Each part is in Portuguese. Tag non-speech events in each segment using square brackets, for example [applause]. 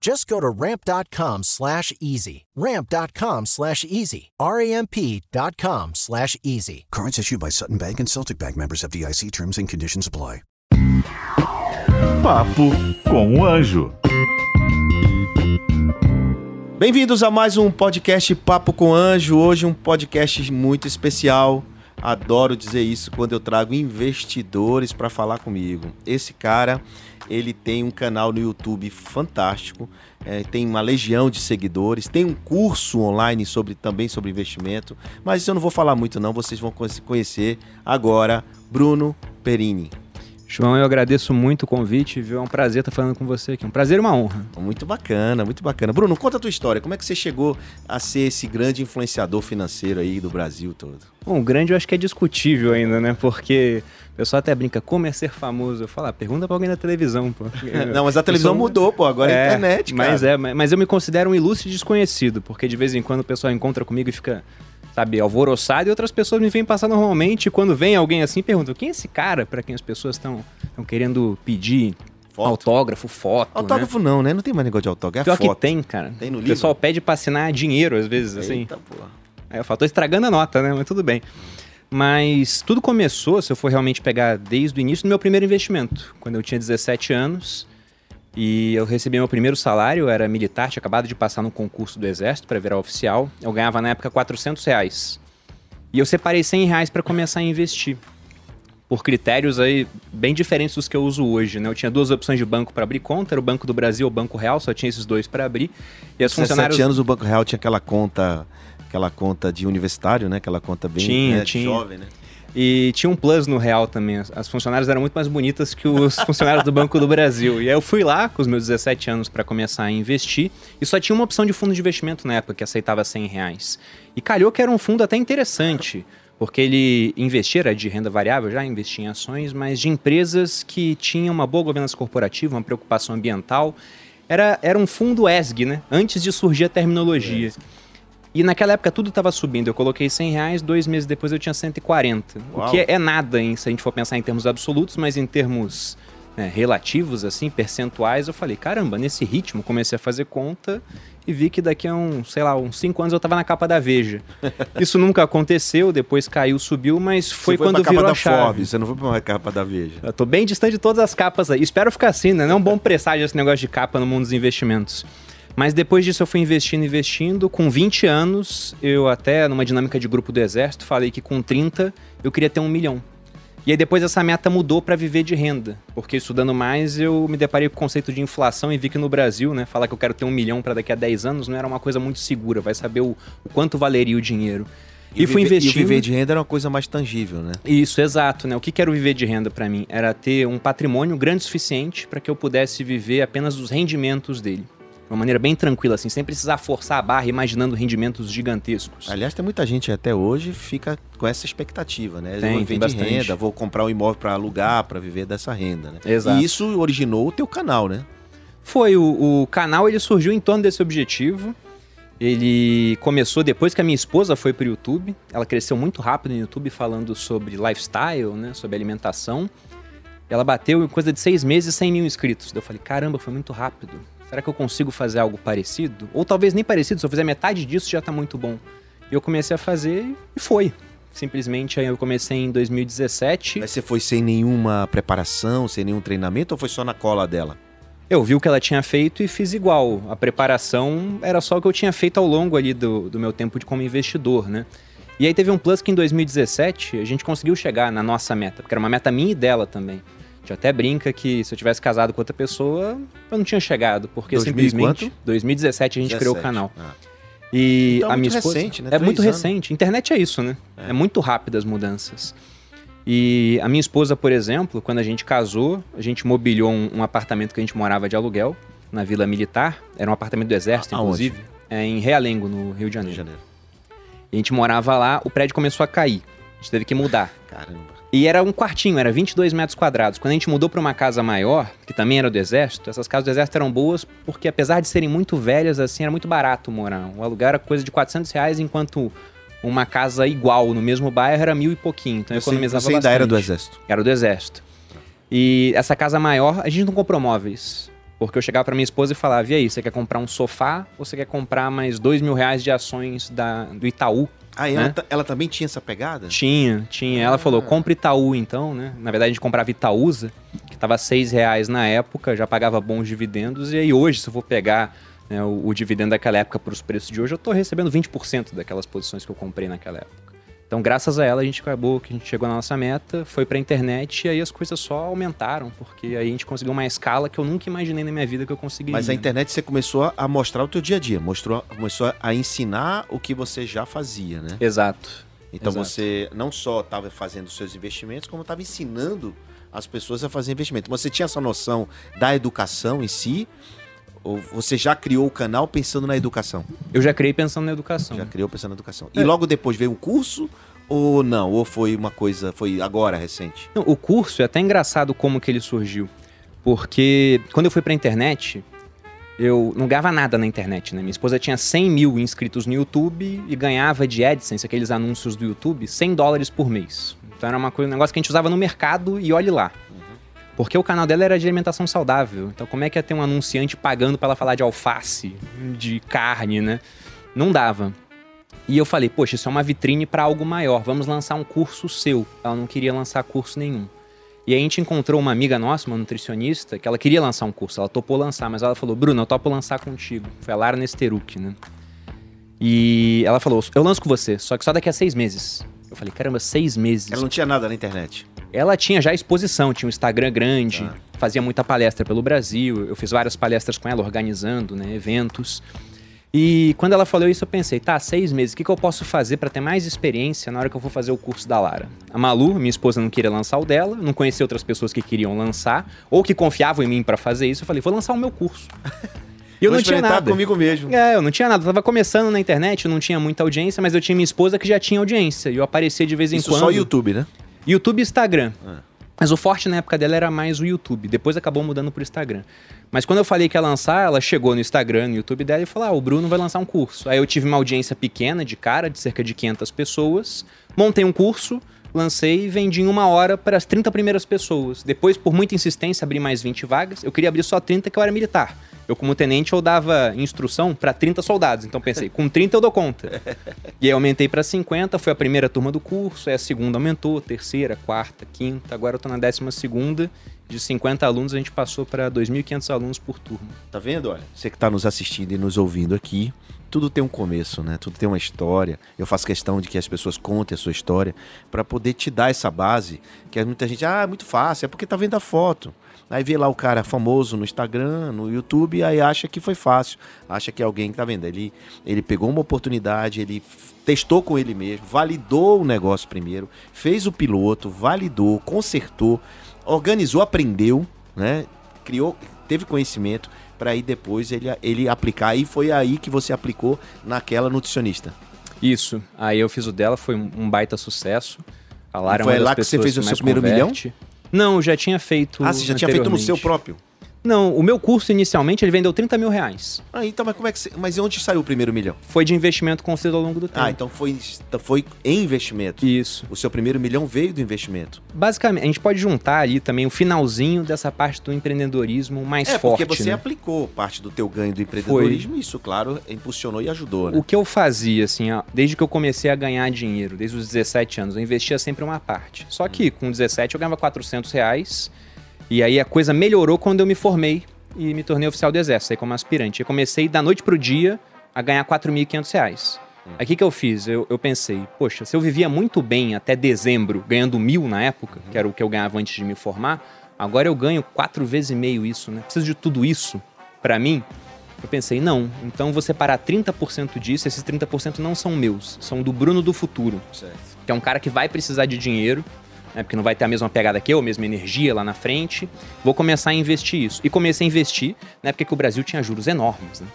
Just go to ramp.com slash easy. Ramp.com slash easy. R-A-M-P.com slash easy. Cards issued by Sutton Bank and Celtic Bank members of DIC terms and conditions apply. Papo com o Anjo. Bem-vindos a mais um podcast Papo com Anjo. Hoje um podcast muito especial. Adoro dizer isso quando eu trago investidores para falar comigo. Esse cara, ele tem um canal no YouTube fantástico, é, tem uma legião de seguidores, tem um curso online sobre também sobre investimento, mas eu não vou falar muito não, vocês vão conhecer agora Bruno Perini. João, eu agradeço muito o convite, viu? É um prazer estar falando com você aqui. Um prazer e uma honra. Muito bacana, muito bacana. Bruno, conta a tua história. Como é que você chegou a ser esse grande influenciador financeiro aí do Brasil todo? Bom, o grande eu acho que é discutível ainda, né? Porque o pessoal até brinca, como é ser famoso? Eu falo, ah, pergunta pra alguém da televisão, pô. [laughs] Não, mas a televisão sou... mudou, pô. Agora é, é a internet, cara. Mas é, mas eu me considero um ilustre desconhecido, porque de vez em quando o pessoal encontra comigo e fica sabe, alvoroçado e outras pessoas me vêm passar normalmente. Quando vem alguém assim, pergunta: quem é esse cara para quem as pessoas estão querendo pedir foto. autógrafo, foto? Autógrafo né? não, né? Não tem mais negócio de autógrafo. É Pior foto. que tem, cara. Tem no livro. O pessoal pede pra assinar dinheiro às vezes, assim. Eita, porra. Aí eu falo, tô estragando a nota, né? Mas tudo bem. Mas tudo começou, se eu for realmente pegar desde o início, do meu primeiro investimento. Quando eu tinha 17 anos, e eu recebi meu primeiro salário, eu era militar, tinha acabado de passar no concurso do Exército para virar oficial. Eu ganhava na época 400 reais. E eu separei 100 reais para começar a investir. Por critérios aí bem diferentes dos que eu uso hoje, né? Eu tinha duas opções de banco para abrir conta, era o Banco do Brasil ou o Banco Real, só tinha esses dois para abrir. E as funcionários... anos o Banco Real tinha aquela conta, aquela conta de universitário, né? Aquela conta bem tinha, né? tinha. jovem, né? E tinha um plus no real também. As funcionárias eram muito mais bonitas que os [laughs] funcionários do Banco do Brasil. E aí eu fui lá com os meus 17 anos para começar a investir. E só tinha uma opção de fundo de investimento na época que aceitava 100 reais. E calhou que era um fundo até interessante. Porque ele investia, era de renda variável, já investia em ações, mas de empresas que tinham uma boa governança corporativa, uma preocupação ambiental. Era, era um fundo ESG, né? Antes de surgir a terminologia. E naquela época tudo estava subindo. Eu coloquei 100 reais, dois meses depois eu tinha 140. Uau. O que é, é nada hein, se a gente for pensar em termos absolutos, mas em termos né, relativos, assim, percentuais, eu falei, caramba, nesse ritmo comecei a fazer conta e vi que daqui a um, sei lá, uns 5 anos eu estava na capa da Veja. [laughs] Isso nunca aconteceu, depois caiu, subiu, mas foi, foi quando virou a chave. Forbes, você não foi para uma capa da Veja. Eu tô bem distante de todas as capas aí. Espero ficar assim, né? Não é um bom presságio esse negócio de capa no mundo dos investimentos. Mas depois disso eu fui investindo, investindo. Com 20 anos, eu até, numa dinâmica de grupo do Exército, falei que com 30 eu queria ter um milhão. E aí depois essa meta mudou para viver de renda, porque estudando mais eu me deparei com o conceito de inflação e vi que no Brasil, né, falar que eu quero ter um milhão para daqui a 10 anos não era uma coisa muito segura, vai saber o, o quanto valeria o dinheiro. E, e fui viver, investindo. E viver de renda era uma coisa mais tangível, né? Isso, exato, né? O que quero viver de renda para mim era ter um patrimônio grande o suficiente para que eu pudesse viver apenas dos rendimentos dele uma maneira bem tranquila, assim, sem precisar forçar a barra, imaginando rendimentos gigantescos. Aliás, tem muita gente até hoje fica com essa expectativa, né? Tem, vou viver de renda, vou comprar um imóvel para alugar, para viver dessa renda, né? Exato. E isso originou o teu canal, né? Foi, o, o canal ele surgiu em torno desse objetivo. Ele começou depois que a minha esposa foi para o YouTube. Ela cresceu muito rápido no YouTube falando sobre lifestyle, né? Sobre alimentação. Ela bateu em coisa de seis meses 100 mil inscritos. Eu falei, caramba, foi muito rápido. Será que eu consigo fazer algo parecido? Ou talvez nem parecido, se eu fizer metade disso já está muito bom. E eu comecei a fazer e foi. Simplesmente aí eu comecei em 2017. Mas você foi sem nenhuma preparação, sem nenhum treinamento ou foi só na cola dela? Eu vi o que ela tinha feito e fiz igual. A preparação era só o que eu tinha feito ao longo ali do, do meu tempo de como investidor, né? E aí teve um plus que em 2017 a gente conseguiu chegar na nossa meta, porque era uma meta minha e dela também gente até brinca que se eu tivesse casado com outra pessoa, eu não tinha chegado, porque 2000 simplesmente... quanto? 2017 a gente criou o 17. canal. Ah. E Então é a minha muito esposa... recente, né? É muito anos. recente. Internet é isso, né? É. muito rápido as mudanças. E a minha esposa, por exemplo, quando a gente casou, a gente mobiliou um, um apartamento que a gente morava de aluguel, na Vila Militar. Era um apartamento do Exército, A- inclusive. É em Realengo, no Rio de Rio Janeiro. de Janeiro. E a gente morava lá, o prédio começou a cair. A gente teve que mudar. Caramba. E era um quartinho, era 22 metros quadrados. Quando a gente mudou para uma casa maior, que também era do Exército, essas casas do Exército eram boas porque, apesar de serem muito velhas, assim, era muito barato morar. O aluguel era coisa de 400 reais, enquanto uma casa igual no mesmo bairro era mil e pouquinho. Então eu economizava você ainda bastante. era do Exército. Era do Exército. E essa casa maior, a gente não comprou móveis. Porque eu chegava pra minha esposa e falava: e aí, você quer comprar um sofá ou você quer comprar mais dois mil reais de ações da, do Itaú? Ah, ela, Né? ela também tinha essa pegada? Tinha, tinha. Ela falou, compra Itaú então, né? Na verdade a gente comprava Itaúsa, que tava seis reais na época, já pagava bons dividendos. E aí hoje, se eu for pegar né, o, o dividendo daquela época para os preços de hoje, eu tô recebendo 20% daquelas posições que eu comprei naquela época. Então, graças a ela, a gente acabou que a gente chegou na nossa meta, foi pra internet e aí as coisas só aumentaram, porque aí a gente conseguiu uma escala que eu nunca imaginei na minha vida que eu conseguiria. Mas a internet você começou a- a mostrar o teu dia a dia, mostrou, começou a ensinar o que você já fazia, né? Exato. Então Exato. você não só estava fazendo seus investimentos, como estava ensinando as pessoas a fazer investimento. Você tinha essa noção da educação em si? Ou você já criou o canal pensando na educação? Eu já criei pensando na educação. Já criou pensando na educação. É. E logo depois veio o curso? Ou não? Ou foi uma coisa, foi agora, recente? Não, o curso é até engraçado como que ele surgiu. Porque quando eu fui pra internet, eu não ganhava nada na internet, né? Minha esposa tinha 100 mil inscritos no YouTube e ganhava de AdSense, aqueles anúncios do YouTube, 100 dólares por mês. Então era uma coisa, um negócio que a gente usava no mercado e olhe lá. Porque o canal dela era de alimentação saudável. Então como é que ia ter um anunciante pagando pra ela falar de alface, de carne, né? Não dava. E eu falei, poxa, isso é uma vitrine para algo maior. Vamos lançar um curso seu. Ela não queria lançar curso nenhum. E aí a gente encontrou uma amiga nossa, uma nutricionista, que ela queria lançar um curso. Ela topou lançar, mas ela falou, Bruno, eu topo lançar contigo. Foi a Lara Nesteruk, né? E ela falou, eu lanço com você, só que só daqui a seis meses. Eu falei, caramba, seis meses. Ela não tinha nada na internet. Ela tinha já exposição, tinha um Instagram grande, Tá. fazia muita palestra pelo Brasil. Eu fiz várias palestras com ela, organizando né, eventos. E quando ela falou isso, eu pensei, tá, seis meses, o que, que eu posso fazer para ter mais experiência na hora que eu for fazer o curso da Lara? A Malu, minha esposa, não queria lançar o dela, não conhecia outras pessoas que queriam lançar, ou que confiavam em mim para fazer isso. Eu falei, vou lançar o meu curso. E eu Vou não tinha nada. comigo mesmo. É, eu não tinha nada. Eu tava começando na internet, eu não tinha muita audiência, mas eu tinha minha esposa que já tinha audiência. E eu aparecia de vez em Isso quando. só YouTube, né? YouTube e Instagram. Ah. Mas o forte na época dela era mais o YouTube. Depois acabou mudando pro Instagram. Mas quando eu falei que ia lançar, ela chegou no Instagram, no YouTube dela e falou: Ah, o Bruno vai lançar um curso. Aí eu tive uma audiência pequena de cara, de cerca de 500 pessoas. Montei um curso, lancei e vendi em uma hora para as 30 primeiras pessoas. Depois, por muita insistência, abri mais 20 vagas. Eu queria abrir só 30, que eu era militar. Eu, como tenente, eu dava instrução para 30 soldados. Então pensei, [laughs] com 30 eu dou conta. E aí aumentei para 50, foi a primeira turma do curso, aí a segunda aumentou, terceira, quarta, quinta, agora eu tô na décima segunda. De 50 alunos, a gente passou para 2.500 alunos por turma. Tá vendo? Olha, você que tá nos assistindo e nos ouvindo aqui, tudo tem um começo, né? Tudo tem uma história. Eu faço questão de que as pessoas contem a sua história para poder te dar essa base, que muita gente, ah, é muito fácil, é porque tá vendo a foto. Aí vê lá o cara famoso no Instagram, no YouTube, aí acha que foi fácil, acha que é alguém que tá vendo. Ele, ele pegou uma oportunidade, ele testou com ele mesmo, validou o negócio primeiro, fez o piloto, validou, consertou, organizou, aprendeu, né? Criou, teve conhecimento para aí depois ele, ele aplicar. E foi aí que você aplicou naquela nutricionista. Isso. Aí eu fiz o dela, foi um baita sucesso. A Lara E foi é lá que você fez o seu primeiro converte. Não, eu já tinha feito. ah, você já tinha feito no seu próprio? Não, o meu curso inicialmente ele vendeu 30 mil reais. Ah, então, mas como é que você, Mas onde saiu o primeiro milhão? Foi de investimento construído ao longo do tempo. Ah, então foi, então foi em investimento. Isso. O seu primeiro milhão veio do investimento. Basicamente, a gente pode juntar ali também o finalzinho dessa parte do empreendedorismo mais é, forte. porque você né? aplicou parte do teu ganho do empreendedorismo e isso, claro, impulsionou e ajudou, né? O que eu fazia, assim, ó, desde que eu comecei a ganhar dinheiro, desde os 17 anos, eu investia sempre uma parte. Só que com 17 eu ganhava 400 reais, e aí a coisa melhorou quando eu me formei e me tornei oficial do Exército, aí como aspirante. Eu comecei da noite pro dia a ganhar 4.500 reais. Aí o que, que eu fiz? Eu, eu pensei, poxa, se eu vivia muito bem até dezembro, ganhando mil na época, que era o que eu ganhava antes de me formar, Agora eu ganho quatro vezes e meio isso, né? Preciso de tudo isso para mim? Eu pensei, não, então vou separar 30% disso, esses 30% não são meus, são do Bruno do futuro. Certo. Que é um cara que vai precisar de dinheiro, né, porque não vai ter a mesma pegada que eu, a mesma energia lá na frente. Vou começar a investir isso. E comecei a investir na época que o Brasil tinha juros enormes, né?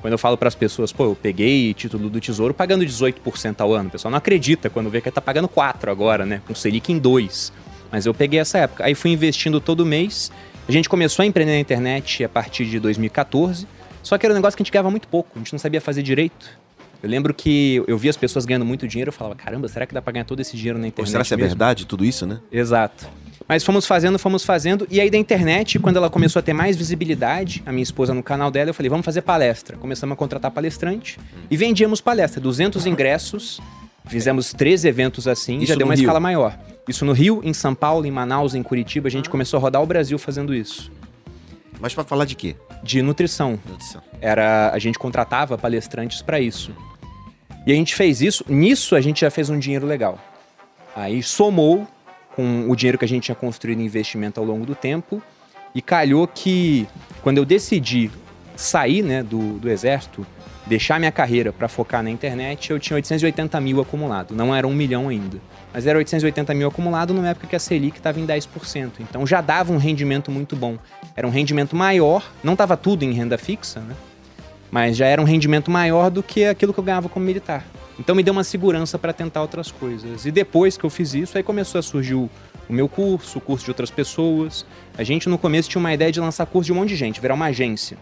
Quando eu falo para as pessoas, pô, eu peguei título do Tesouro pagando 18% ao ano. O pessoal não acredita quando vê que tá pagando 4 agora, né? Com Selic em 2. Mas eu peguei essa época. Aí fui investindo todo mês. A gente começou a empreender na internet a partir de 2014. Só que era um negócio que a gente ganhava muito pouco, a gente não sabia fazer direito. Eu lembro que eu via as pessoas ganhando muito dinheiro, eu falava, caramba, será que dá pra ganhar todo esse dinheiro na internet? Ou será que é verdade tudo isso, né? Exato. Mas fomos fazendo, fomos fazendo. E aí da internet, quando ela começou a ter mais visibilidade, a minha esposa no canal dela, eu falei, vamos fazer palestra. Começamos a contratar palestrante e vendíamos palestra. 200 ingressos, fizemos três eventos assim, Isso já deu uma Rio? escala maior. Isso no Rio, em São Paulo, em Manaus, em Curitiba, a gente começou a rodar o Brasil fazendo isso. Mas pra falar de quê? De nutrição. Nutrição. Era, a gente contratava palestrantes para isso. E a gente fez isso, nisso a gente já fez um dinheiro legal. Aí somou com o dinheiro que a gente tinha construído em investimento ao longo do tempo e calhou que quando eu decidi sair né, do, do exército, deixar minha carreira para focar na internet, eu tinha 880 mil acumulado. Não era um milhão ainda. Mas era 880 mil acumulado numa época que a Selic estava em 10%. Então já dava um rendimento muito bom. Era um rendimento maior, não estava tudo em renda fixa, né? Mas já era um rendimento maior do que aquilo que eu ganhava como militar. Então me deu uma segurança para tentar outras coisas. E depois que eu fiz isso, aí começou a surgir o, o meu curso, o curso de outras pessoas. A gente no começo tinha uma ideia de lançar curso de um monte de gente, virar uma agência,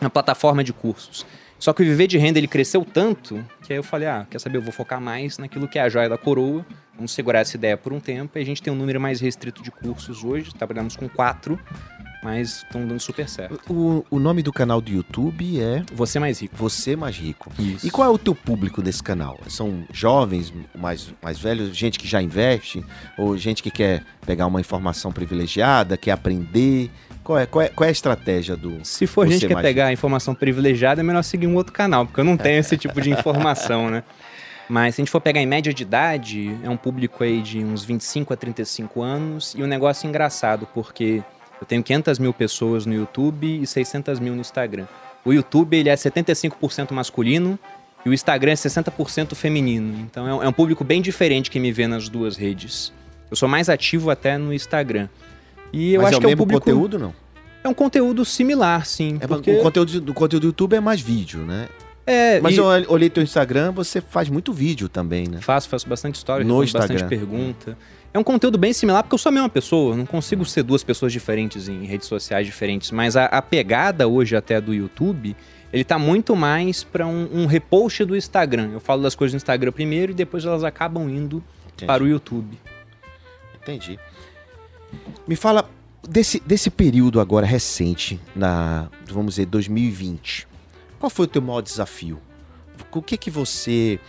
uma plataforma de cursos. Só que o viver de renda ele cresceu tanto que aí eu falei, ah, quer saber, eu vou focar mais naquilo que é a joia da coroa. Vamos segurar essa ideia por um tempo. E a gente tem um número mais restrito de cursos hoje. Trabalhamos com quatro, mas estão dando super certo. O, o nome do canal do YouTube é Você mais rico. Você Mais Rico. Isso. E qual é o teu público desse canal? São jovens, mais, mais velhos, gente que já investe, ou gente que quer pegar uma informação privilegiada, quer aprender? Qual é, qual é, qual é a estratégia do. Se for gente que quer pegar a informação privilegiada, é melhor seguir um outro canal, porque eu não tenho esse tipo de informação, né? [laughs] Mas se a gente for pegar em média de idade, é um público aí de uns 25 a 35 anos. E um negócio engraçado, porque eu tenho 500 mil pessoas no YouTube e 600 mil no Instagram. O YouTube ele é 75% masculino e o Instagram é 60% feminino. Então é um, é um público bem diferente que me vê nas duas redes. Eu sou mais ativo até no Instagram. E eu Mas acho é o que é um mesmo público... conteúdo, não? É um conteúdo similar, sim. É, porque... O conteúdo do, conteúdo do YouTube é mais vídeo, né? É, Mas e- eu olhei teu Instagram, você faz muito vídeo também, né? Faço, faço bastante história, No respondo bastante Instagram. pergunta. É um conteúdo bem similar, porque eu sou a mesma pessoa, não consigo ser duas pessoas diferentes em redes sociais diferentes, mas a, a pegada hoje até do YouTube, ele tá muito mais para um, um repost do Instagram. Eu falo das coisas no Instagram primeiro e depois elas acabam indo Entendi. para o YouTube. Entendi. Me fala desse, desse período agora recente, na, vamos dizer, 2020. Qual foi o teu maior desafio? O que que você,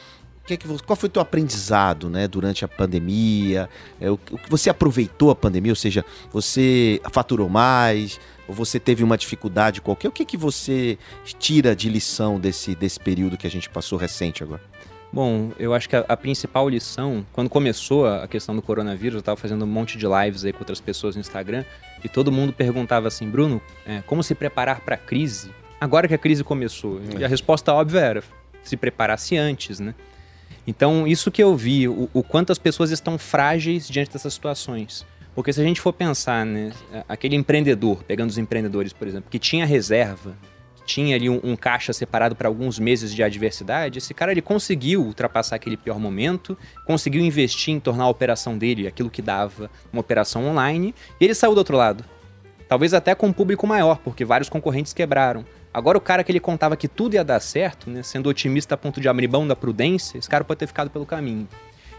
o que que vo- qual foi o teu aprendizado, né, durante a pandemia? É, o, que você aproveitou a pandemia, ou seja, você faturou mais, ou você teve uma dificuldade qualquer? O que que você tira de lição desse, desse período que a gente passou recente agora? Bom, eu acho que a, a principal lição, quando começou a, questão do coronavírus, eu estava fazendo um monte de lives aí com outras pessoas no Instagram e todo mundo perguntava assim, Bruno, é, como se preparar para a crise? Agora que a crise começou. E a resposta óbvia era se preparasse antes, né? Então, isso que eu vi, o, o quanto as pessoas estão frágeis diante dessas situações. Porque se a gente for pensar, né, aquele empreendedor, pegando os empreendedores, por exemplo, que tinha reserva, tinha ali um, um caixa separado para alguns meses de adversidade, esse cara ele conseguiu ultrapassar aquele pior momento, conseguiu investir em tornar a operação dele aquilo que dava uma operação online, e ele saiu do outro lado. Talvez até com um público maior, porque vários concorrentes quebraram. Agora o cara que ele contava que tudo ia dar certo, né, sendo otimista a ponto de abrir mão da prudência, esse cara pode ter ficado pelo caminho.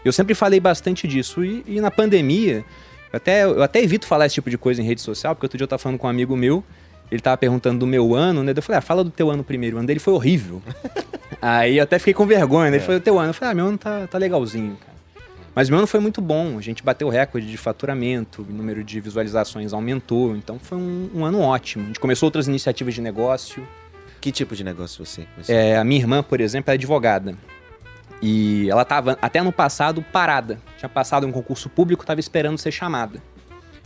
Eu sempre falei bastante disso, e, e na pandemia, eu até, eu até evito falar esse tipo de coisa em rede social, porque outro dia eu tava falando com um amigo meu, ele tava perguntando do meu ano, né? Eu falei, ah, fala do teu ano primeiro. O ano dele foi horrível. [laughs] Aí eu até fiquei com vergonha, né? Ele falou, o teu ano. Eu falei, ah, meu ano tá, tá legalzinho, cara. Mas meu ano foi muito bom. A gente bateu recorde de faturamento, o número de visualizações aumentou. Então foi um, um ano ótimo. A gente começou outras iniciativas de negócio. Que tipo de negócio você começou? É, a minha irmã, por exemplo, é advogada. E ela estava, até no passado, parada. Tinha passado um concurso público, estava esperando ser chamada.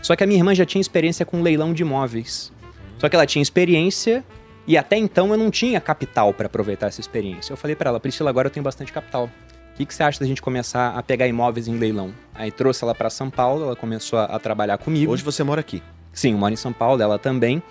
Só que a minha irmã já tinha experiência com leilão de imóveis. Só que ela tinha experiência e até então eu não tinha capital para aproveitar essa experiência. Eu falei para ela, Priscila, agora eu tenho bastante capital. O que, que você acha da gente começar a pegar imóveis em leilão? Aí trouxe ela para São Paulo, ela começou a, a trabalhar comigo. Hoje você mora aqui. Sim, eu moro em São Paulo, ela também.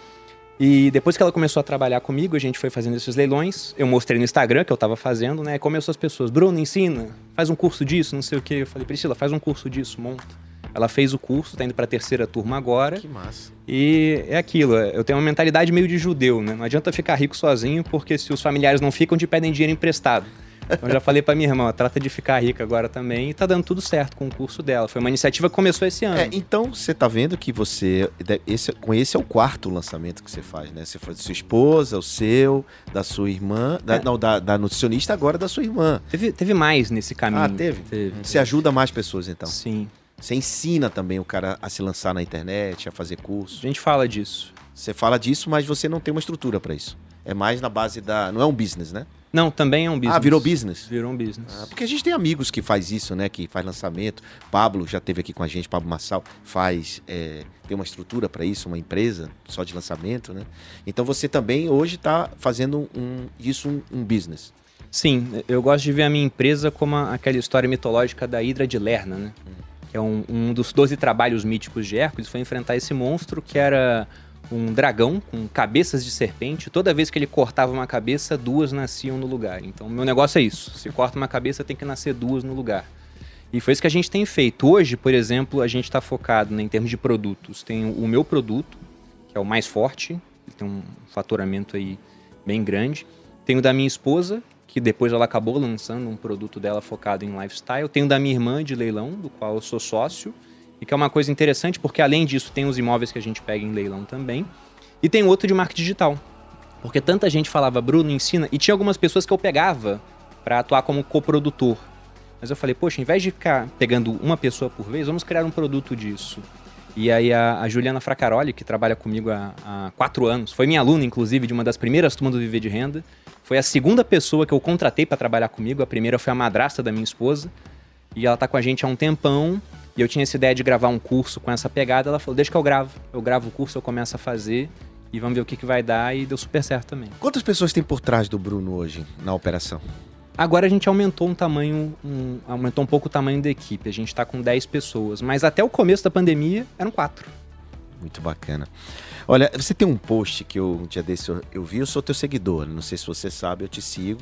E depois que ela começou a trabalhar comigo, a gente foi fazendo esses leilões. Eu mostrei no Instagram que eu tava fazendo, né? Começou as pessoas, Bruno, ensina, faz um curso disso, não sei o quê. Eu falei, Priscila, faz um curso disso, monta. Ela fez o curso, tá indo pra terceira turma agora. Que massa. E é aquilo, eu tenho uma mentalidade meio de judeu, né? Não adianta ficar rico sozinho, porque se os familiares não ficam, te pedem dinheiro emprestado. Então eu já falei pra minha irmã, ó, trata de ficar rica agora também, e tá dando tudo certo com o curso dela. Foi uma iniciativa que começou esse ano. É, então você tá vendo que você. Esse, com esse é o quarto lançamento que você faz, né? Você faz da sua esposa, o seu, da sua irmã. da- É. Não, da, da nutricionista, agora da sua irmã. Teve, teve mais nesse caminho. Ah, teve? Teve. Você ajuda mais pessoas, então. Sim. Você ensina também o cara a se lançar na internet, a fazer A curso. gente fala disso. Você fala disso, mas você não tem uma estrutura pra isso. É mais na base da. Não é um business, né? Não, também é um business. Ah, virou business? Virou um business. Ah, porque a gente tem amigos que faz isso, né? Que faz lançamento. Pablo já teve aqui com a gente, Pablo Massal, faz. é, tem uma estrutura para isso, uma empresa só de lançamento, né? Então você também hoje está fazendo um, isso um, um business. Sim, eu gosto de ver a minha empresa como a- aquela história mitológica da Hidra de Lerna, né? Que é um, um dos 12 trabalhos míticos de Hércules, foi enfrentar esse monstro que era um dragão com cabeças de serpente. Toda vez que ele cortava uma cabeça, duas nasciam no lugar. Então, meu negócio é isso. Se corta uma cabeça, tem que nascer duas no lugar. E foi isso que a gente tem feito. Hoje, por exemplo, a gente está focado né, em termos de produtos. Tem o meu produto, que é o mais forte, tem um faturamento aí bem grande. Tem o da minha esposa, que depois ela acabou lançando um produto dela focado em lifestyle. Tem o da minha irmã de leilão, do qual eu sou sócio. E que é uma coisa interessante, porque além disso, tem os imóveis que a gente pega em leilão também. E tem outro de marketing digital. Porque tanta gente falava, Bruno, ensina. E tinha algumas pessoas que eu pegava para atuar como coprodutor. Mas eu falei, poxa, em vez de ficar pegando uma pessoa por vez, vamos criar um produto disso. E aí a, a Juliana Fracaroli, que trabalha comigo há, há quatro anos, foi minha aluna, inclusive, de uma das primeiras turmas do Viver de Renda. Foi a segunda pessoa que eu contratei para trabalhar comigo. A primeira foi a madrasta da minha esposa. E ela tá com a gente há um tempão. E eu tinha essa ideia de gravar um curso com essa pegada. Ela falou, deixa que eu gravo. Eu gravo o curso, eu começo a fazer. E vamos ver o que, que vai dar. E deu super certo também. Quantas pessoas tem por trás do Bruno hoje na operação? Agora a gente aumentou um tamanho, um- aumentou um pouco o tamanho da equipe. A gente tá com 10 pessoas, mas até o começo da pandemia eram quatro. Muito bacana. Olha, você tem um post que eu, um dia desse eu, eu vi, eu sou teu seguidor, não sei se você sabe, eu te sigo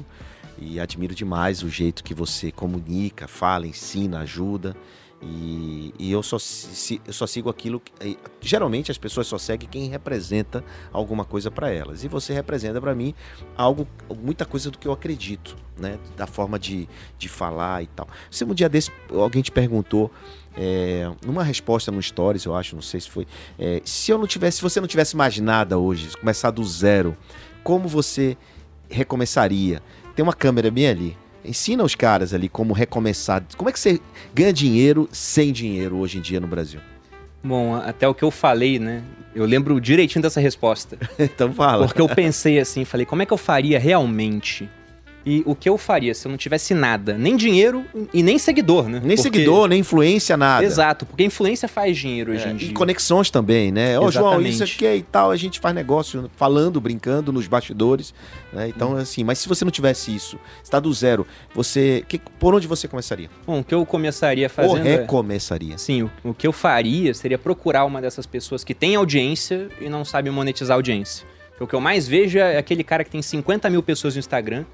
e admiro demais o jeito que você comunica, fala, ensina, ajuda. E, e eu, só, se- eu só sigo aquilo que. Geralmente as pessoas só seguem quem representa alguma coisa para elas. E você representa para mim algo, muita coisa do que eu acredito, né? Da forma de, de falar e tal. Se um dia desse alguém te perguntou, é, numa resposta no Stories, eu acho, não sei se foi. é, se eu não tivesse, se você não tivesse mais nada hoje, começar do zero, como você recomeçaria? Tem uma câmera bem ali. Ensina os caras ali como recomeçar. Como é que você ganha dinheiro sem dinheiro hoje em dia no Brasil? Bom, até o que eu falei, né? Eu lembro direitinho dessa resposta. [laughs] Então fala. Porque eu pensei assim, falei, como é que eu faria realmente? E o que eu faria se eu não tivesse nada? Nem dinheiro e nem seguidor, né? Nem Porque- seguidor, nem influência, nada. Exato, porque influência faz dinheiro hoje É, em dia. e conexões também, né? Ô, João, Exatamente. isso aqui e tal, a gente faz negócio falando, brincando nos bastidores, né? Hum. Então, assim, mas se você não tivesse isso, está do zero, você. que- por onde você começaria? Bom, o que eu começaria Ou fazendo é... recomeçaria? Sim, o, o que eu faria seria procurar uma dessas pessoas que tem audiência e não sabe monetizar a audiência. O que eu mais vejo é aquele cara que tem 50 mil pessoas no Instagram,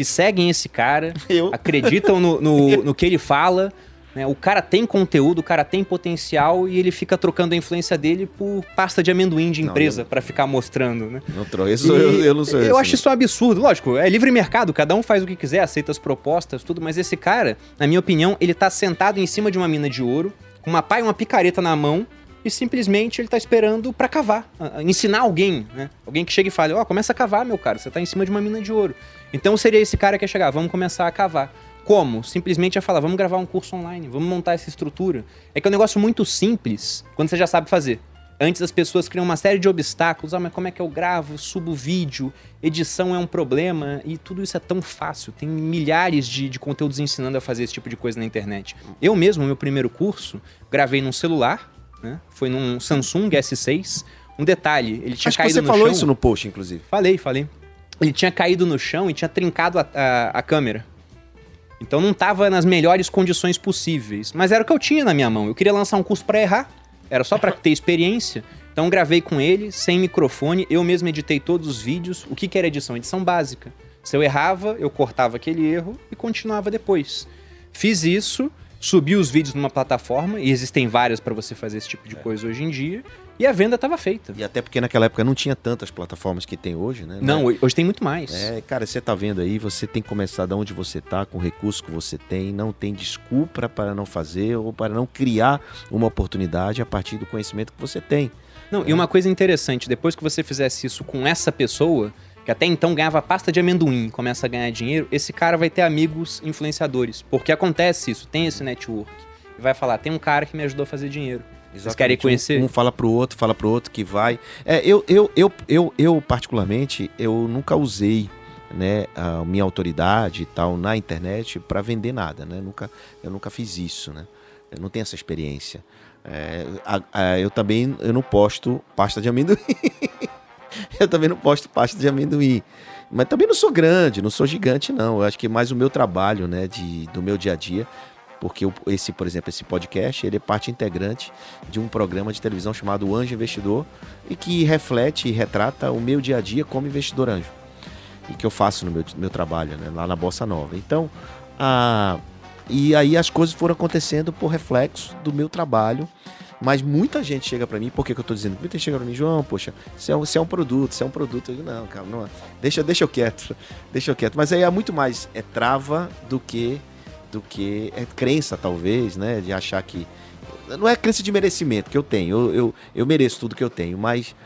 que seguem esse cara, [laughs] Eu. acreditam no, no, [laughs] no que ele fala. né? O cara tem conteúdo, o cara tem potencial e ele fica trocando a influência dele por pasta de amendoim de empresa pra ficar mostrando, né? Não trouxe. Eu, eu, eu não sou Eu esse, acho né? isso um absurdo. Lógico, é livre mercado, cada um faz o que quiser, aceita as propostas, tudo, mas esse cara, na minha opinião, ele tá sentado em cima de uma mina de ouro, com uma pá e uma picareta na mão, e simplesmente ele tá esperando pra cavar, ensinar alguém, né? Alguém que chega e fala, ó, começa a cavar, meu cara, você tá em cima de uma mina de ouro. Então seria esse cara que ia chegar, vamos começar a cavar. Como? Simplesmente ia falar, vamos gravar um curso online, vamos montar essa estrutura. É que é um negócio muito simples, quando você já sabe fazer. Antes as pessoas criam uma série de obstáculos. Ah, mas como é que eu gravo? Subo vídeo, edição é um problema. E tudo isso é tão fácil. Tem milhares de, de conteúdos ensinando a fazer esse tipo de coisa na internet. Eu mesmo, meu primeiro curso, gravei num celular, né? Foi num Samsung S6. Um detalhe, ele tinha Acho caído você no falou chão. isso no post, inclusive. Falei, falei. Ele tinha caído no chão e tinha trincado a, a- a câmera. Então não tava nas melhores condições possíveis. Mas era o que eu tinha na minha mão. Eu queria lançar um curso pra errar. Era só pra [laughs] ter experiência. Então gravei com ele, sem microfone. Eu mesmo editei todos os vídeos. O que, que era edição? Edição básica. Se eu errava, eu cortava aquele erro e continuava depois. Fiz isso, subi os vídeos numa plataforma, e existem várias pra você fazer esse tipo de coisa hoje em dia, e a venda tava feita. E até porque naquela época não tinha tantas plataformas que tem hoje, né? Não, hoje tem muito mais. É, cara, você tá vendo aí, você tem que começar de onde você tá, com o recurso que você tem, não tem desculpa para não fazer ou para não criar uma oportunidade a partir do conhecimento que você tem. Não, e uma coisa interessante, depois que você fizesse isso com essa pessoa, que até então ganhava pasta de amendoim e começa a ganhar dinheiro, esse cara vai ter amigos influenciadores. Porque acontece isso, tem esse network. E vai falar, tem um cara que me ajudou a fazer dinheiro. Vocês querem Um- conhecer? Um, fala pro outro, fala pro outro que vai. É, eu, eu, eu, eu, eu, particularmente, eu nunca usei né, a minha autoridade e tal na internet para vender nada, né? Nunca, eu nunca fiz isso, né? Eu não tenho essa experiência. É, a- a- eu também eu não posto pasta de amendoim. [laughs] [laughs] eu também não posto pasta de amendoim. Mas também não sou grande, não sou gigante, não. Eu acho que é mais o meu trabalho, né, de, do meu dia a dia. Porque esse, por exemplo, esse podcast, ele é parte integrante de um programa de televisão chamado Anjo Investidor e que reflete e retrata o meu dia a dia como investidor anjo. E que eu faço no meu, meu trabalho, né, lá na Bossa Nova. Então, a, e aí as coisas foram acontecendo por reflexo do meu trabalho. Mas muita gente chega pra mim, por que, que eu tô dizendo? Muita gente chega pra mim, João, poxa, você é um, é um produto, você é um produto. Eu digo, não, cara, não, deixa, deixa eu quieto, deixa eu quieto. Mas aí é muito mais, é trava do que, do que é crença, talvez, né? De achar que. Não é crença de merecimento que eu tenho, eu, eu, eu mereço tudo que eu tenho, mas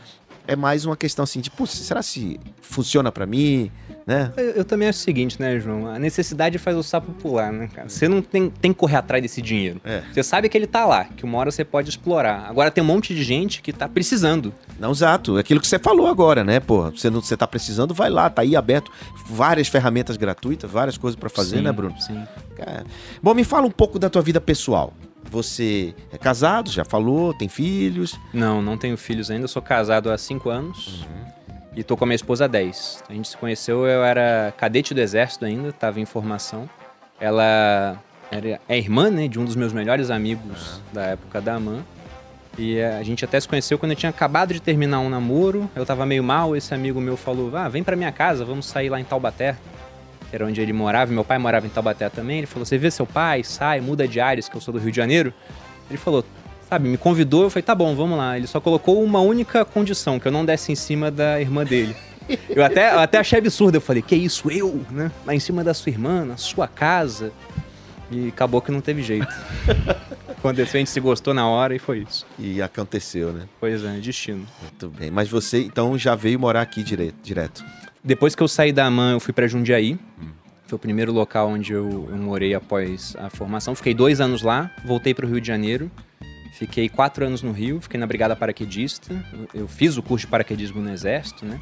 é mais uma questão assim de, pô, será se funciona pra mim, né? Eu, eu também acho o seguinte, né, João? A necessidade faz o sapo pular, né, cara? Você não tem, tem que correr atrás desse dinheiro. É. Você sabe que ele tá lá, que uma hora você pode explorar. Agora tem um monte de gente que tá precisando. Não, exato. É Aquilo que você falou agora, né? Pô, você não você tá precisando, vai lá, tá aí aberto. Várias ferramentas gratuitas, várias coisas pra fazer, Sim, né, Bruno? Sim. Cara, Bom, me fala um pouco da tua vida pessoal. Você é casado, já falou, tem filhos. Não, não tenho filhos ainda. Sou casado há 5 anos e tô com a minha esposa há 10. A gente se conheceu, eu era cadete do exército ainda, tava em formação. Ela era, é irmã, né, de um dos meus melhores amigos da época da AMAN. E a gente até se conheceu quando eu tinha acabado de terminar um namoro. Eu tava meio mal, esse amigo meu falou: "Ah, vem pra minha casa, vamos sair lá em Taubaté". Que era onde ele morava, meu pai morava em Taubaté também. Ele falou: "Você vê seu pai, sai, muda de áreas, que eu sou do Rio de Janeiro". Ele falou: Sabe, me convidou, eu falei, tá bom, vamos lá. Ele só colocou uma única condição, que eu não desse em cima da irmã dele. Eu até, eu até achei absurdo, eu falei, que isso, eu, né? Lá em cima da sua irmã, na sua casa. E acabou que não teve jeito. [laughs] Aconteceu, a gente se gostou na hora e foi isso. E aconteceu, né? Pois é, destino. Muito bem. Mas você, então, já veio morar aqui direto. direto. Depois que eu saí da AMAN, eu fui pra Jundiaí. Foi o primeiro local onde eu, eu morei após a formação. Fiquei dois anos lá, voltei pro Rio de Janeiro. Fiquei quatro anos no Rio, fiquei na Brigada Paraquedista. Eu, eu fiz o curso de paraquedismo no Exército, né?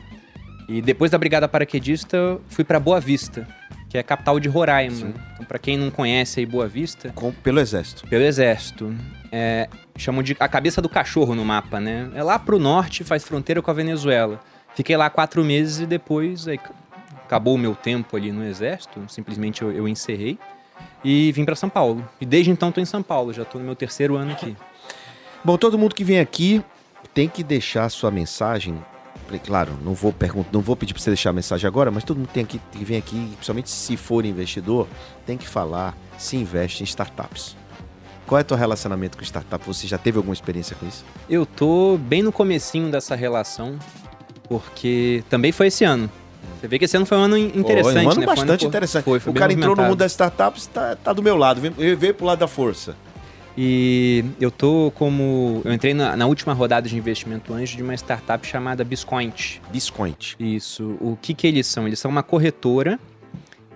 E depois da Brigada Paraquedista, fui pra Boa Vista, que é a capital de Roraima. Então, pra quem não conhece aí Boa Vista, Com, pelo exército. pelo exército. É, chamam de a cabeça do cachorro no mapa, né? É lá pro norte, faz fronteira com a Venezuela. Fiquei lá quatro meses e depois aí, acabou o meu tempo ali no exército, simplesmente eu, eu encerrei e vim pra São Paulo. E desde então tô em São Paulo, já tô no meu terceiro ano aqui. [laughs] Bom, todo mundo que vem aqui tem que deixar sua mensagem. Claro, não vou perguntar, não vou pedir para você deixar a mensagem agora, mas todo mundo tem aqui, que vem aqui, principalmente se for investidor, tem que falar se investe em startups. Qual é o teu relacionamento com startup? Você já teve alguma experiência com isso? Eu tô bem no comecinho dessa relação, porque também foi esse ano. Você vê que esse ano foi um ano in- interessante, Foi um ano né? Foi bastante pô, interessante. Foi, foi o cara entrou no mundo das startups, tá, tá do meu lado, veio, veio pro lado da força. E eu tô como. Eu entrei na, na última rodada de investimento anjo de uma startup chamada Biscoint. Biscoint. Isso. O que, que eles são? Eles são uma corretora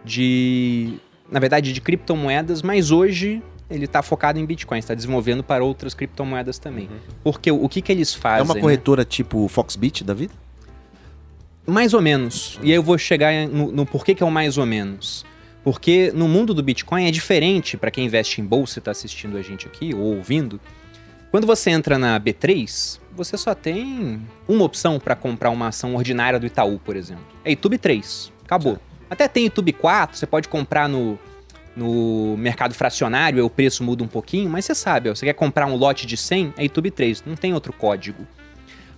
de. Na verdade, de criptomoedas, mas hoje ele está focado em Bitcoin, está desenvolvendo para outras criptomoedas também. Porque o, o que, que eles fazem? é uma né? corretora tipo Foxbit da vida? Mais ou menos. E aí eu vou chegar no, no porquê que é o mais ou menos. Porque no mundo do Bitcoin é diferente para quem investe em bolsa e está assistindo a gente aqui ou ouvindo. Quando você entra na B3, você só tem uma opção para comprar uma ação ordinária do Itaú, por exemplo. É YouTube 3. Acabou. Até tem YouTube 4, você pode comprar no, no mercado fracionário, o preço muda um pouquinho, mas você sabe, ó, você quer comprar um lote de 100, é YouTube 3, não tem outro código.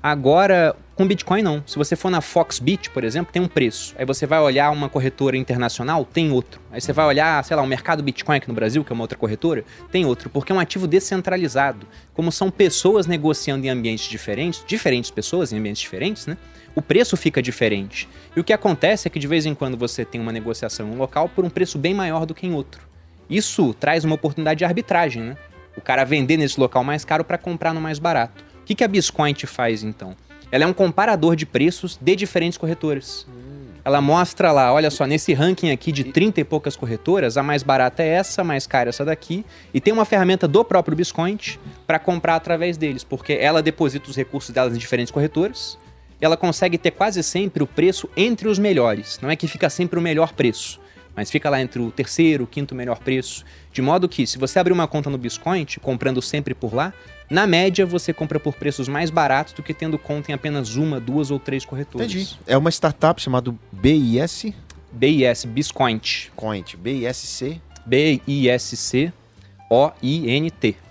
Agora, com Bitcoin não. Se você for na Foxbit, por exemplo, tem um preço. Aí você vai olhar uma corretora internacional, tem outro. Aí você vai olhar, sei lá, o mercado Bitcoin aqui no Brasil, que é uma outra corretora, tem outro, porque é um ativo descentralizado. Como são pessoas negociando em ambientes diferentes, diferentes pessoas em ambientes diferentes, né? O preço fica diferente. E o que acontece é que de vez em quando você tem uma negociação em um local por um preço bem maior do que em outro. Isso traz uma oportunidade de arbitragem, né? O cara vender nesse local mais caro para comprar no mais barato que, que a Biscoint faz então? Ela é um comparador de preços de diferentes corretoras. Ela mostra lá, olha só, nesse ranking aqui de 30 e poucas corretoras, a mais barata é essa, a mais cara é essa daqui, e tem uma ferramenta do próprio Biscoint para comprar através deles, porque ela deposita os recursos delas em diferentes corretoras, e ela consegue ter quase sempre o preço entre os melhores. Não é que fica sempre o melhor preço, mas fica lá entre o terceiro, o quinto melhor preço. De modo que, se você abrir uma conta no Biscoint, comprando sempre por lá, na média, você compra por preços mais baratos do que tendo conta em apenas uma, duas ou três corretoras. Entendi. É uma startup chamada BIS? BIS, Biscoint. Coint. BISC? B-I-S-C-O-I-N-T.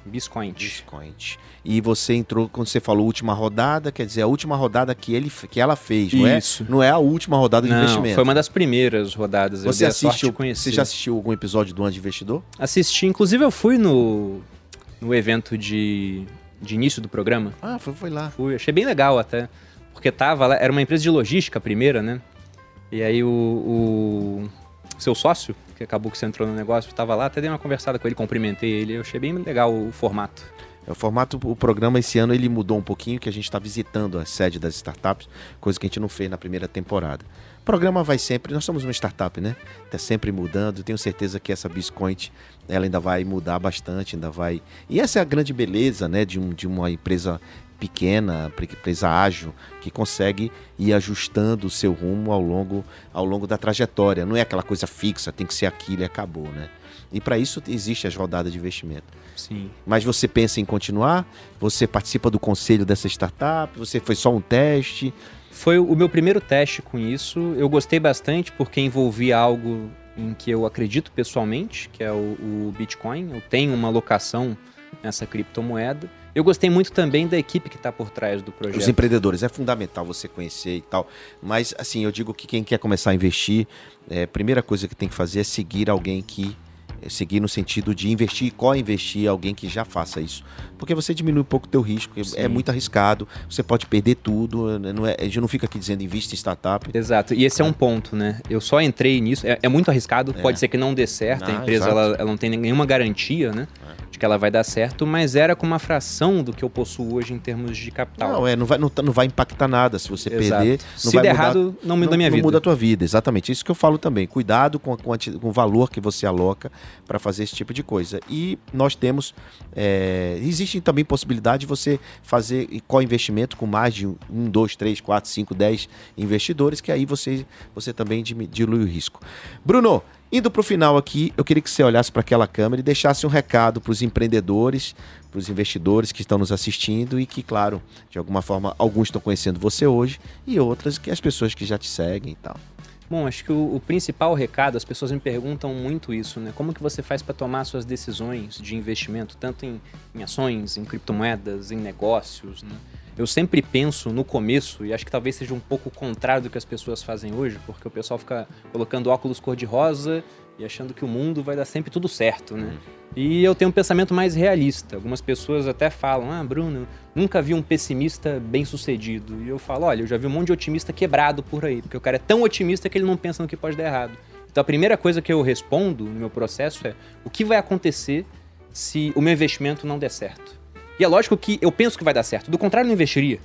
Biscoint. Biscoint. E você entrou, quando você falou última rodada, quer dizer, a última rodada que, ele, que ela fez, não Isso. é? Não é a última rodada de Não, investimento. foi uma das primeiras rodadas. Você assistiu, você já assistiu algum episódio do Anjo de Investidor? Assisti, inclusive eu fui no, no evento de, de início do programa. Ah, foi, foi lá. Fui, achei bem legal até. Porque tava lá, era uma empresa de logística a primeira, né? E aí o, o seu sócio, que acabou que você entrou no negócio, tava lá, até dei uma conversada com ele, cumprimentei ele, eu achei bem legal o formato. É, O formato, o programa esse ano ele mudou um pouquinho, que a gente está visitando a sede das startups, coisa que a gente não fez na primeira temporada. O programa vai sempre, nós somos uma startup, né? Tá sempre mudando. Tenho certeza que essa Biscoint, ela ainda vai mudar bastante, ainda vai. E essa é a grande beleza, né, de, um, de uma empresa pequena, pre- empresa ágil, que consegue ir ajustando o seu rumo ao longo, ao longo da trajetória. Não é aquela coisa fixa, tem que ser aquilo e acabou, né? E para isso existe as rodadas de investimento. Sim. Mas você pensa em continuar? Você participa do conselho dessa startup? Você foi só um teste? Foi o meu primeiro teste com isso. Eu gostei bastante porque envolvia algo em que eu acredito pessoalmente, que é o, o Bitcoin. Eu tenho uma alocação nessa criptomoeda. Eu gostei muito também da equipe que está por trás do projeto. Os empreendedores, é fundamental você conhecer e tal. Mas, assim, eu digo que quem quer começar a investir, é, a primeira coisa que tem que fazer é seguir alguém que. É, Seguir no sentido de investir, co-investir alguém que já faça isso. Porque você diminui um pouco o teu risco, é- é Sim. muito arriscado, você pode perder tudo, né, não é, a gente não fica aqui dizendo invista em startup. Exato, e esse é um ponto, né? Eu só entrei nisso, é, é muito arriscado, É. pode ser que não dê certo, Ah, a empresa ela, ela não tem nenhuma garantia, né? De que ela vai dar certo, mas era com uma fração do que eu possuo hoje em termos de capital. Não, é, não vai, não, tá- não vai impactar nada se você Exato. perder. Não Se vai der mudar- errado, não muda a minha não vida. muda a tua vida, exatamente. Isso que eu falo também. Cuidado com, a quanti- com o valor que você aloca para fazer esse tipo de coisa. E nós temos. é, existe também possibilidade de você fazer co-investimento com mais de um, dois, três, quatro, cinco, dez investidores, que aí você, você também dilui o risco. Bruno, indo para o final aqui, eu queria que você olhasse para aquela câmera e deixasse um recado para os empreendedores, para os investidores que estão nos assistindo e que, claro, de alguma forma, alguns estão conhecendo você hoje e outras que as pessoas que já te seguem e tal. Bom, acho que o, o principal recado, as pessoas me perguntam muito isso, né? Como que você faz para tomar suas decisões de investimento, tanto em, em ações, em criptomoedas, em negócios, né? Eu sempre penso no começo, e acho que talvez seja um pouco contrário do que as pessoas fazem hoje, porque o pessoal fica colocando óculos cor-de-rosa e achando que o mundo vai dar sempre tudo certo, né? E eu tenho um pensamento mais realista. Algumas pessoas até falam: Ah, Bruno, nunca vi um pessimista bem sucedido. E eu falo: Olha, eu já vi um monte de otimista quebrado por aí, porque o cara é tão otimista que ele não pensa no que pode dar errado. Então a primeira coisa que eu respondo no meu processo é: O que vai acontecer se o meu investimento não der certo? E é lógico que eu penso que vai dar certo, do contrário, não investiria.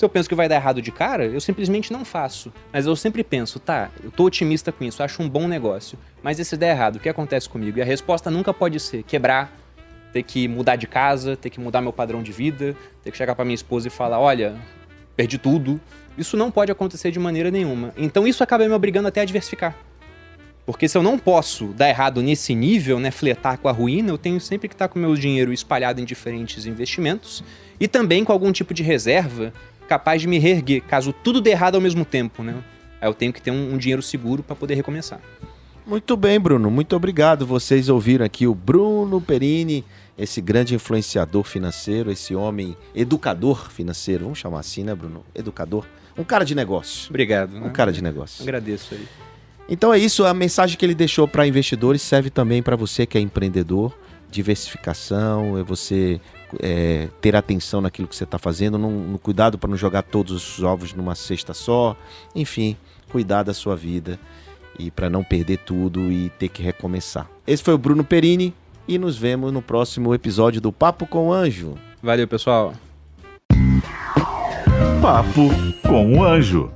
Se eu penso que vai dar errado de cara, eu simplesmente não faço. Mas eu sempre penso, tá, eu tô otimista com isso, acho um bom negócio. Mas e se der errado, o que acontece comigo? E a resposta nunca pode ser quebrar, ter que mudar de casa, ter que mudar meu padrão de vida, ter que chegar pra minha esposa e falar, olha, perdi tudo. Isso não pode acontecer de maneira nenhuma. Então isso acaba me obrigando até a diversificar. Porque se eu não posso dar errado nesse nível, né, fletar com a ruína, eu tenho sempre que estar com o meu dinheiro espalhado em diferentes investimentos e também com algum tipo de reserva capaz de me reerguer, caso tudo dê errado ao mesmo tempo, né? Aí eu tenho que ter um, um dinheiro seguro para poder recomeçar. Muito bem, Bruno. Muito obrigado. Vocês ouviram aqui o Bruno Perini, esse grande influenciador financeiro, esse homem educador financeiro. Vamos chamar assim, né, Bruno? Educador. Um cara de negócio. Obrigado. Um né? cara de negócio. Agradeço aí. Então é isso. A mensagem que ele deixou para investidores serve também para você que é empreendedor. Diversificação, é você é, ter atenção naquilo que você está fazendo, no, no cuidado para não jogar todos os ovos numa cesta só. Enfim, cuidar da sua vida e para não perder tudo e ter que recomeçar. Esse foi o Bruno Perini e nos vemos no próximo episódio do Papo com o Anjo. Valeu, pessoal. Papo com o Anjo.